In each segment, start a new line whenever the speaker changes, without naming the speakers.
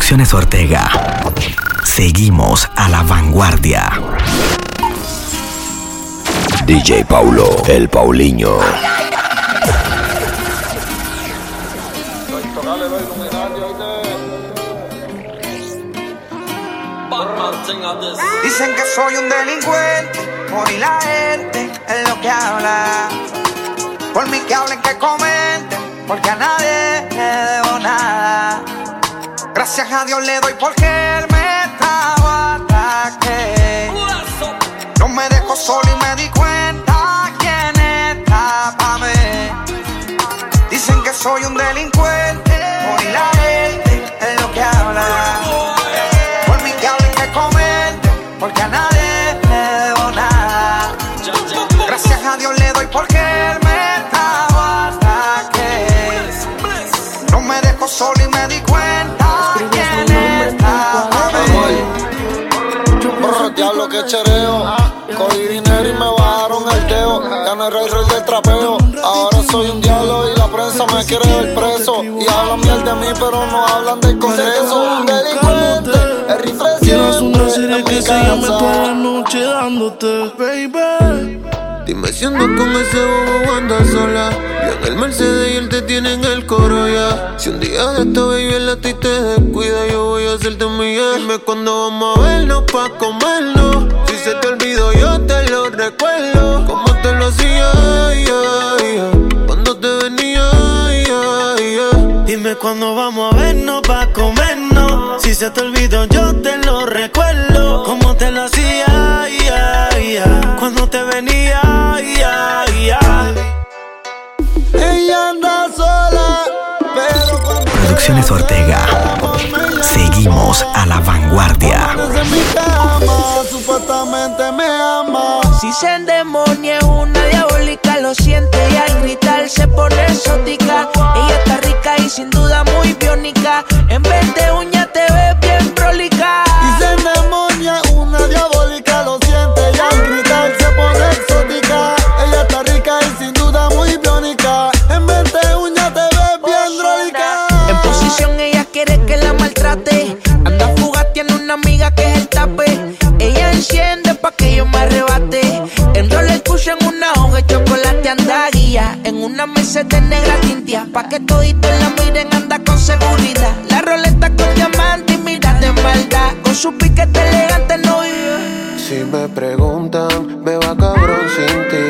Producciones Ortega. Seguimos a la vanguardia. DJ Paulo, el Paulinho.
Dicen que soy un delincuente, por la gente es lo que habla. Por mí que hablen, que comenten, porque a nadie le debo nada. Gracias a Dios le doy porque él me estaba ataque. No me dejo solo y me di cuenta quién mí. Dicen que soy un delincuente,
quiere ver preso. Y hablan miel de mí, pero no hablan del congreso. Un delincuente, el rifle
Tienes una serie que se llama toda la noche dándote, baby.
Dime si ando con ese bobo anda sola. Yo en el Mercedes y él te tiene en el coro ya. Si un día de esta baby el a ti te descuida, yo voy a hacerte mía. Dime cuándo vamos a vernos pa' comernos. Si se te olvidó, yo te lo recuerdo.
Se te olvidó, yo te lo recuerdo. Como te lo hacía, ya, ya. Cuando te venía, ya, ya.
Ella anda sola, pero cuando
Producciones Ortega. Seguimos a la vanguardia.
desde mi cama, supuestamente me ama.
Si se endemonia es una diabólica, lo siente y al gritar se pone exótica. Ella está rica y sin duda muy biónica. En vez de uña te ves bien prolica.
Y se una diabólica lo siente y al gritar se pone exótica. Ella está rica y sin duda muy biónica. En vez de uña te ves bien drólica.
En posición ella quiere que la maltrate. Anda fugaz, tiene una amiga que es el tape. Ella enciende pa' que yo me arrebate. En rol escucha en una hoja de chocolate anda guía. En una mesa de negra tintia. Pa' que toditos la miren, anda con seguridad. Maldad. Con su piquete elegante no vive.
Si me preguntan, me va cabrón sin ti.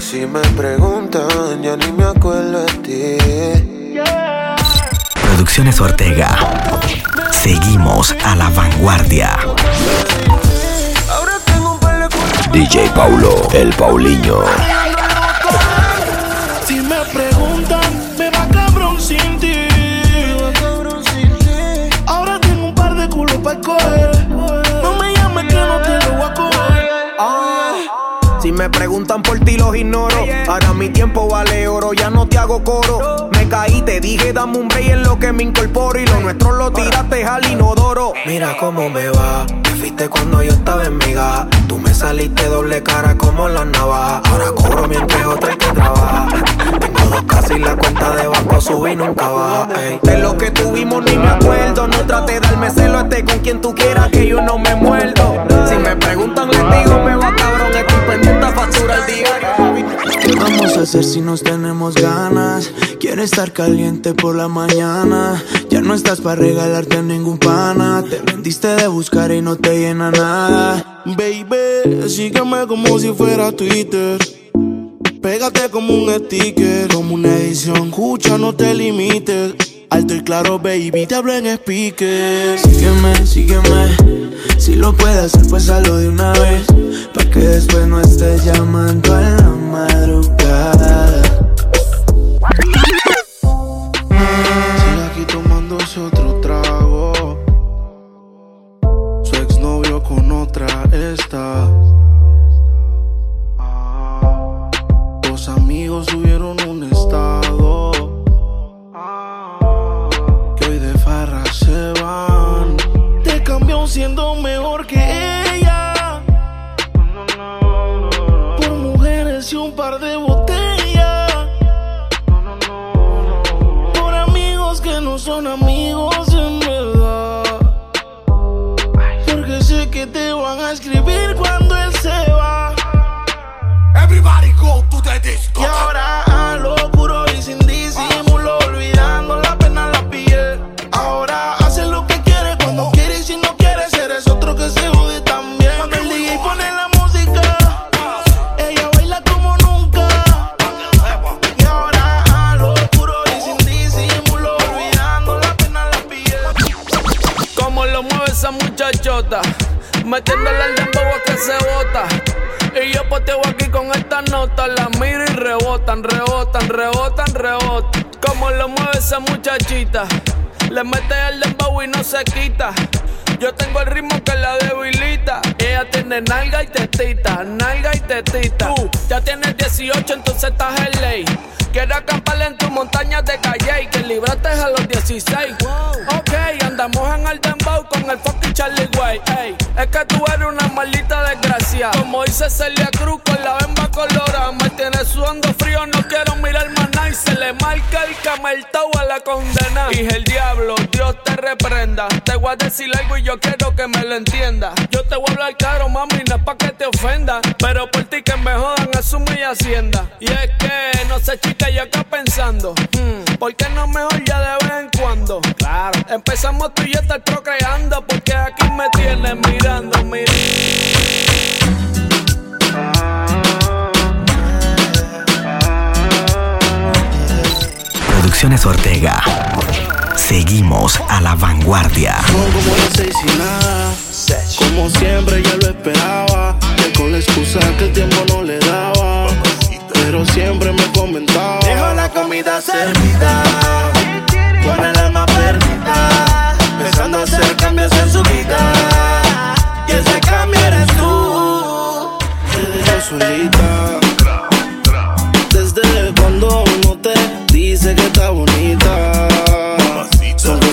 Si me preguntan, ya ni me acuerdo de ti.
Producciones Ortega. Seguimos a la vanguardia.
Ahora tengo un.
DJ Paulo, el Paulinho.
Ignoro. Ahora mi tiempo vale oro, ya no te hago coro. Me caí, te dije dame un break en lo que me incorporo y lo nuestro lo tiraste al inodoro. Mira cómo me va, te fuiste cuando yo estaba en mi. Tú me saliste doble cara como la navaja. Ahora cobro mientras otro el que trabaja. Y la cuenta de banco subí nunca baja. De lo que tuvimos ni me acuerdo. No trate de darme celo, esté con quien tú quieras que yo no me muerdo. Si me preguntan les digo me va cabrón, estoy pendiente a factura al diario.
¿Qué vamos a hacer si nos tenemos ganas? Quiero estar caliente por la mañana. Ya no estás para regalarte a ningún pana. Te rendiste de buscar y no te llena nada. Baby, sígueme como si fuera Twitter. Pégate como un sticker, como una edición. Escucha, no te limites. Alto y claro, baby, te hablo en speaker. Sígueme, sígueme. Si lo puedes hacer, pues hazlo de una vez. Pa' que después no estés llamando a la madrugada. Sigue aquí tomándose otro trago. Su exnovio con otra está. Subieron un se
bota. Y yo poteo aquí con esta nota, la miro y rebotan, rebotan, rebotan, rebotan. Como lo mueve esa muchachita, le mete el dembow y no se quita. Yo tengo el ritmo que la debilita. Ella tiene nalga y tetita, nalga y tetita. Tú ya tienes 18, entonces estás en ley. Quiero acampar en tu montaña de calle y que libraste a los 16. Ok, andamos en el dembow con el fucking Charlie Way. Ey, es que tú eres una maldita desgracia. Como dice Celia Cruz con la bemba colorada. Me tienes sudando frío, no quiero mirar más nada. Y se le marca el cameltao a la condena. Dije el diablo, Dios te reprenda. Te voy a decir algo y yo quiero que me lo entienda. Yo te voy a hablar caro, mami, no es pa' que te ofenda. Pero por ti que me jodan, asumo y hacienda. Y es que, no sé, chica, yo acá pensando. hmm, ¿Por qué no mejor ya de vez en cuando? Claro. Empezamos tú y yo estar procreando. Porque aquí me tienes mirando, mirando.
Producciones Ortega. Seguimos a la vanguardia.
Como las seis y nada. Como siempre ya lo esperaba. Que con la excusa que el tiempo no le daba. Pero siempre me comentaba. Dejo la comida servida. Con el alma perdida. Empezando a hacer cambios en su vida. Y ese cambio eres tú. Te dejé solita. Desde cuando uno te dice que está bonita.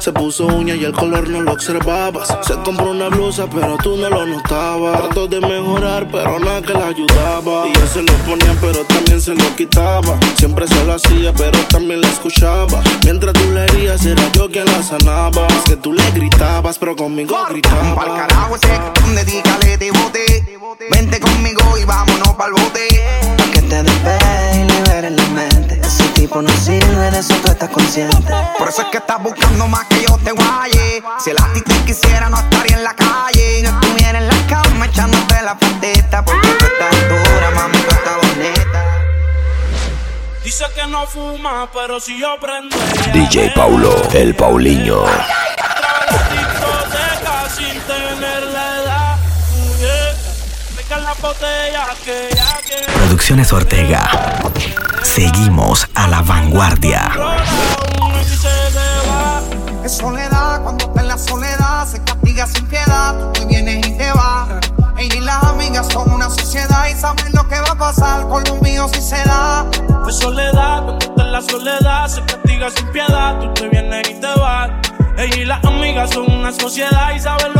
Se puso uña y el color no lo observabas. Se compró una blusa, pero tú no lo notabas. Trató de mejorar, pero nada que la ayudaba. Y él se lo ponía, pero también se lo quitaba. Siempre se lo hacía, pero también la escuchaba. Mientras tú le herías, era yo quien la sanaba. Es que tú le gritabas, pero conmigo
Pa'l
gritaba.
carajo ese, dedícale de bote. Vente conmigo y vámonos pa'l bote.
Pa' que te despegues y liberes la mente. Tipo no sirve, de eso tú estás consciente.
Por eso es que estás buscando más que yo te guaye. Si el a ti te quisiera, no estaría en la calle. No estuviera en la cama echándote la pateta. Porque tú estás dura, mami, tú estás bonita.
Dice que no fuma, pero si yo prendo.
DJ Paulo, el Paulinho.
discoteca sin tener la edad. Yeah. Me caen las botellas que ya que.
Producciones Ortega. Seguimos a la vanguardia.
Es soledad, cuando está en la soledad, se castiga sin piedad. Tú te vienes y te vas. Ella y las amigas son una sociedad y saben lo que va a pasar con los míos si se da.
Es soledad, cuando está en la soledad, se castiga sin piedad. Tú te vienes y te vas. Ella y las amigas son una sociedad y saben lo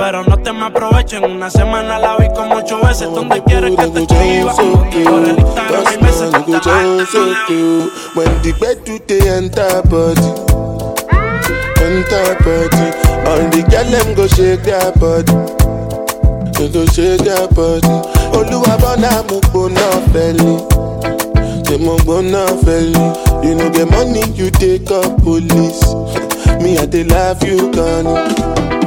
Pero no te me aprovechen. Una semana la vi como ocho veces. ¿Dónde quieres que te escriba? Por el Instagram hay meses. Frente a la gente no dejo
When the bed do they enter body, enter body. All the girl them go shake their body, they go shake their body. Oluwa bona mo gbona fẹli,
say mo gbona fẹli. You no get money, you take up police. Me, I dey love you, Ghana.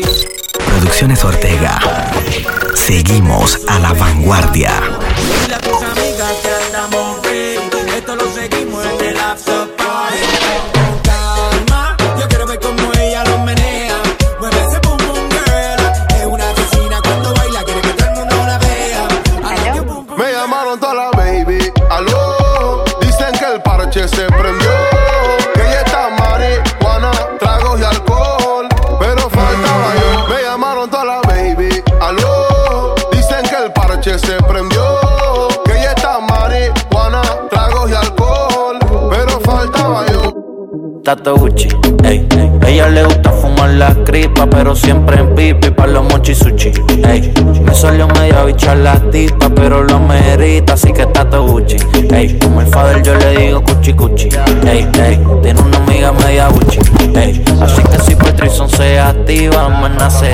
Producciones Ortega. Seguimos a la vanguardia.
Gucci. Ella le gusta fumar la cripa, pero siempre en pipi pa' los mochi sushi, ey. Me salió media bicha la tipa, pero lo merita, así que Tato Gucci, ey. Como el father yo le digo cuchi cuchi, ey, ey. Tiene una amiga media Gucci, ey. Así que si Petrison se activa, maná se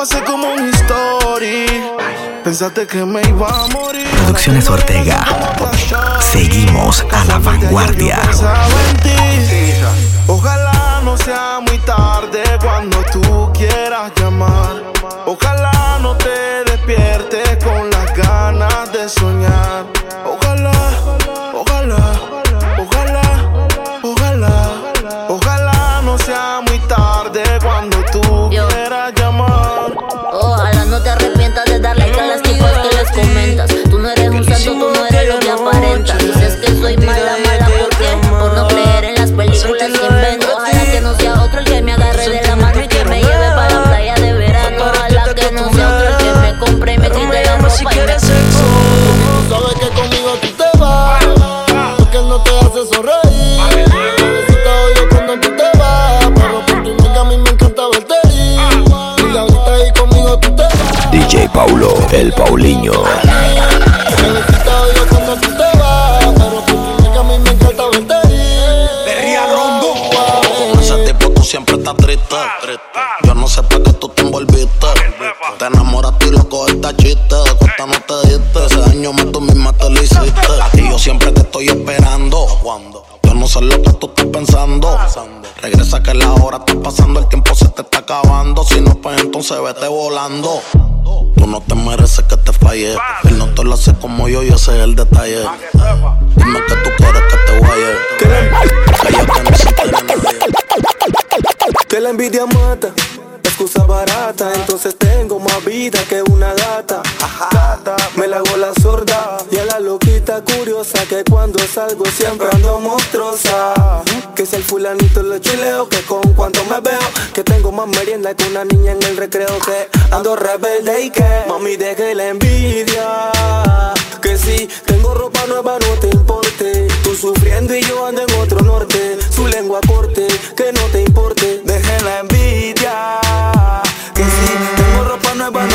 pasé como un story. Pensaste que me iba a morir.
Producciones Ortega. Seguimos a la vanguardia.
Ojalá no sea muy tarde
ese tipo tú siempre estás triste. Yo no sé para qué tú te envolviste. Te enamoraste y loco esta chiste. Cuesta no te diste. Ese daño más tú misma te lo hiciste. Y yo siempre te estoy esperando. Yo no sé lo que tú estás pensando. Regresa que la hora está pasando. El tiempo está acabando. Si no, pues entonces vete volando. Tú no te mereces que te falle. Él no te lo hace como yo y ese es el detalle. Dime que tú quieres que te guaye. Tiene nadie.
Que la envidia mata, excusa barata. Entonces tengo más vida que una gata. Gata, me la hago la sorda. Y a la loquita curiosa que cuando salgo siempre ando monstruosa. Que si el fulanito lo chileo, que con cuanto me veo. Que tengo más merienda que una niña en el recreo. Que ando rebelde y que mami deje la envidia. Que si tengo ropa nueva no te importe. Tú sufriendo y yo ando en otro norte. Su lengua corte, que no te importe. Deje la envidia. Que si tengo ropa nueva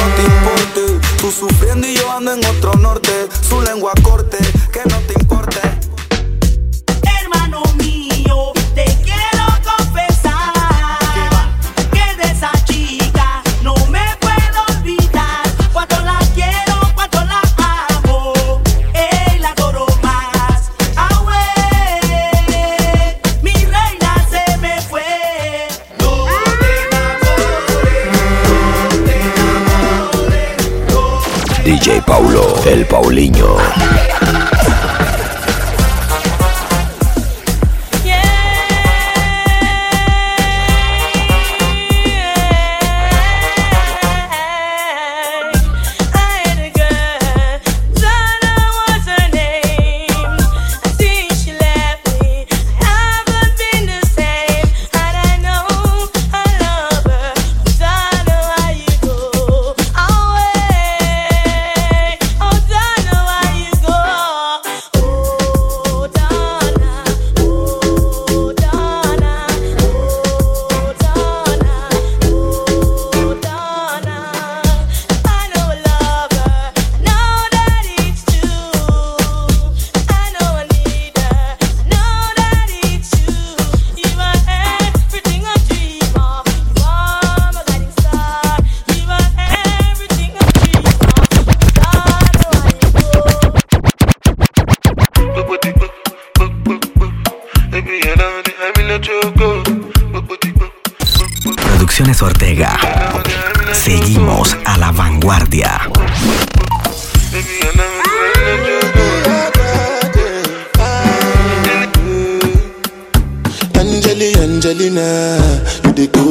Viendo y yo ando en otro norte, su lengua corte,
Paulinho.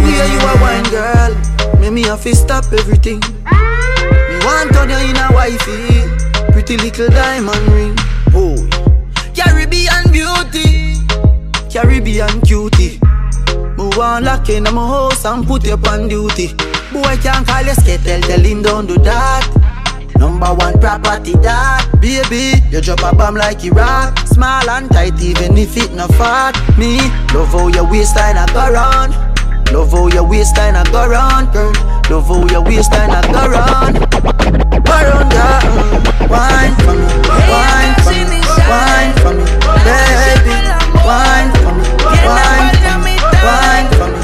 The way you a wine girl, make me have to stop everything. Me want turn you in a wifey, pretty little diamond ring. Oh, Caribbean beauty, Caribbean cutie. Move on lock in my house and put you on duty. Boy can't call you skittle, tell him don't do that. Number one property that Baby, you drop a bomb like Iraq Small and tight even if it not fat Me, love how your waistline a go round Love how your waistline a go round, girl. Love how your waistline a go round. Go round, girl. Wine for me, wine for me, wine for me, baby. Wine for me, wine for me, wine for me,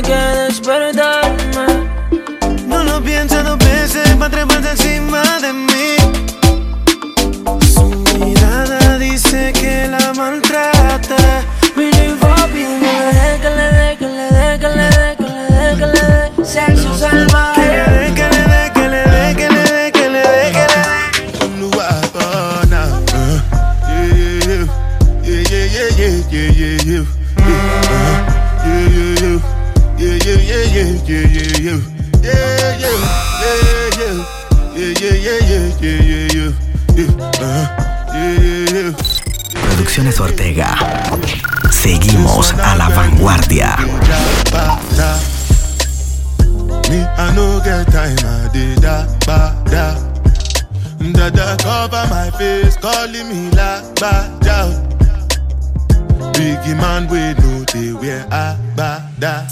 again, it's better
that Ortega. Seguimos a la vanguardia.
Me, I no get time, I did that, ba, da. Dada cover my face, calling me like bada. Biggie man, we know they wear a bada.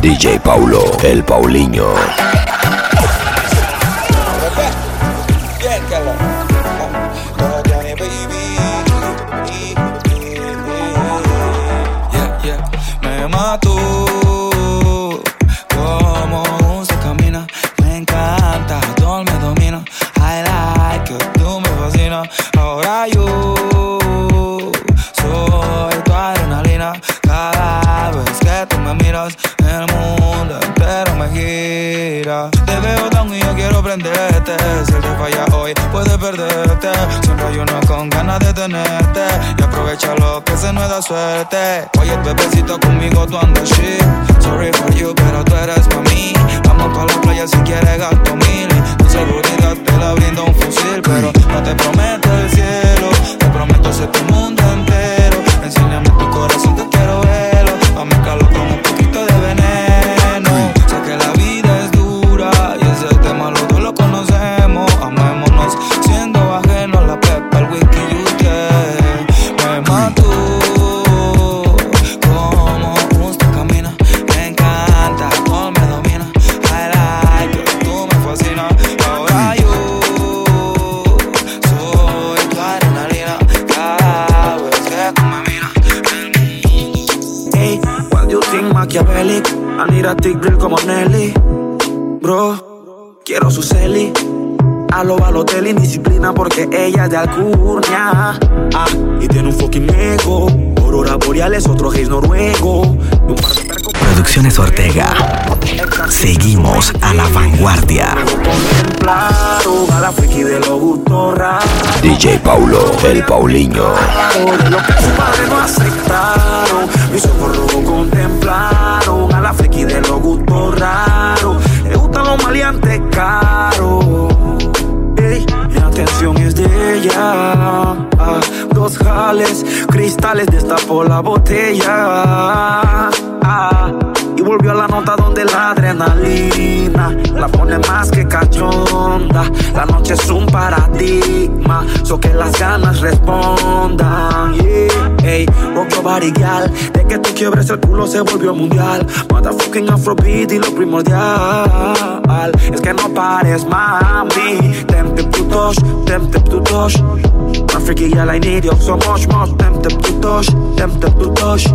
DJ Paulo, el Paulinho.
Suerte. Oye, bebecito, conmigo tú andas shit. El
Paulinho.
lo que su padre no aceptaron. Mis ojos rojos contemplaron a la friki de los gustos raros. Le gustan los maleantes caros. Ey, mi atención es de ella. Ah, dos jales, cristales, destapó la botella. Ah, y volvió a la nota donde la adrenalina la pone más que cachonda. La noche es un que las ganas respondan. Yeah. Ey, rock your body, gal. De que tú quiebres el culo se volvió mundial. Motherfucking afrobeat y lo primordial es que no pares, mami. Tempted to touch, tempted to touch. My freaky girl, I need you so much more. Tempted to touch, tempted to touch.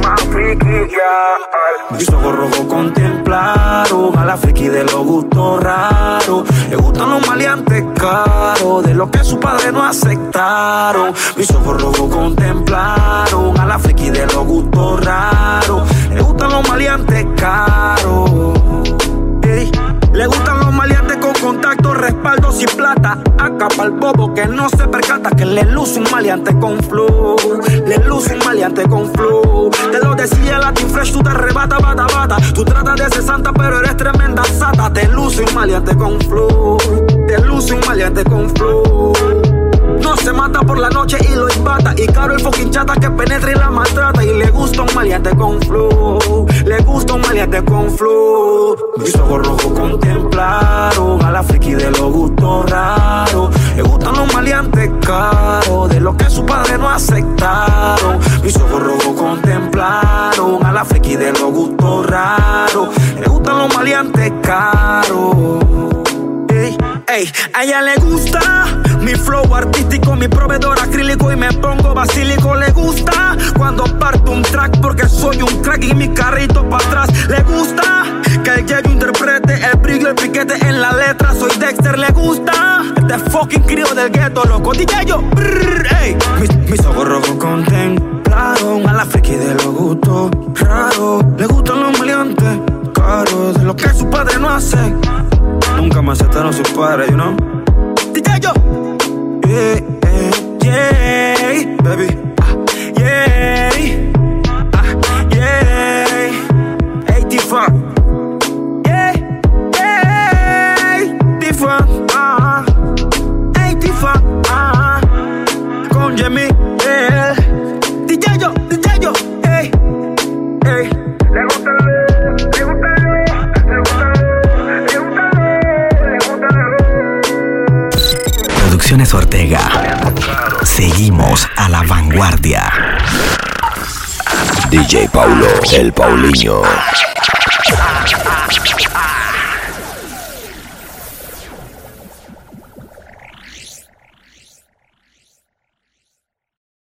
My girl. Mis ojos rojos contemplaron a la friki de los gustos raros. Le gustan los maleantes caros, de lo que su padre no aceptaron. Mis ojos rojos contemplaron a la friki de los gustos raros. Le gustan los maleantes caros. Le gustan los maleantes contacto, respaldo sin plata. Acá el bobo que no se percata que le luce un maleante con flow. Le luce un maleante con flow. Te lo decía Latin Fresh, tú te arrebata, bata, bata. Tú tratas de ser santa, pero eres tremenda sata. Te luce un maleante con flow. Te luce un maleante con flow. Se mata por la noche y lo embata. Y caro el fucking chata que penetra y la maltrata. Y le gusta un maleante con flow. Le gusta un maleante con flow. Mis ojos rojos contemplaron a la friki de los gustos raros. Le gustan los maleantes caros. De lo que su padre no aceptaron. Mis ojos rojos contemplaron a la friki de los gustos raros. Le gustan los maleantes caros. Ey, a ella le gusta mi flow artístico, mi proveedor acrílico y me pongo basílico. Le gusta cuando parto un track porque soy un crack y mi carrito para atrás. Le gusta que el Yeyo interprete el brillo, el piquete en la letra. Soy Dexter, le gusta este fucking crío del gueto, loco. DJ yo, brrr, ey, mis, mis ojos rojos contemplaron a la friki de los gustos raros. Le gustan los maleantes de lo que su padre no hace. Nunca me aceptaron sus padres, you know. DJ yo.
DJ Paulo, el Paulinho.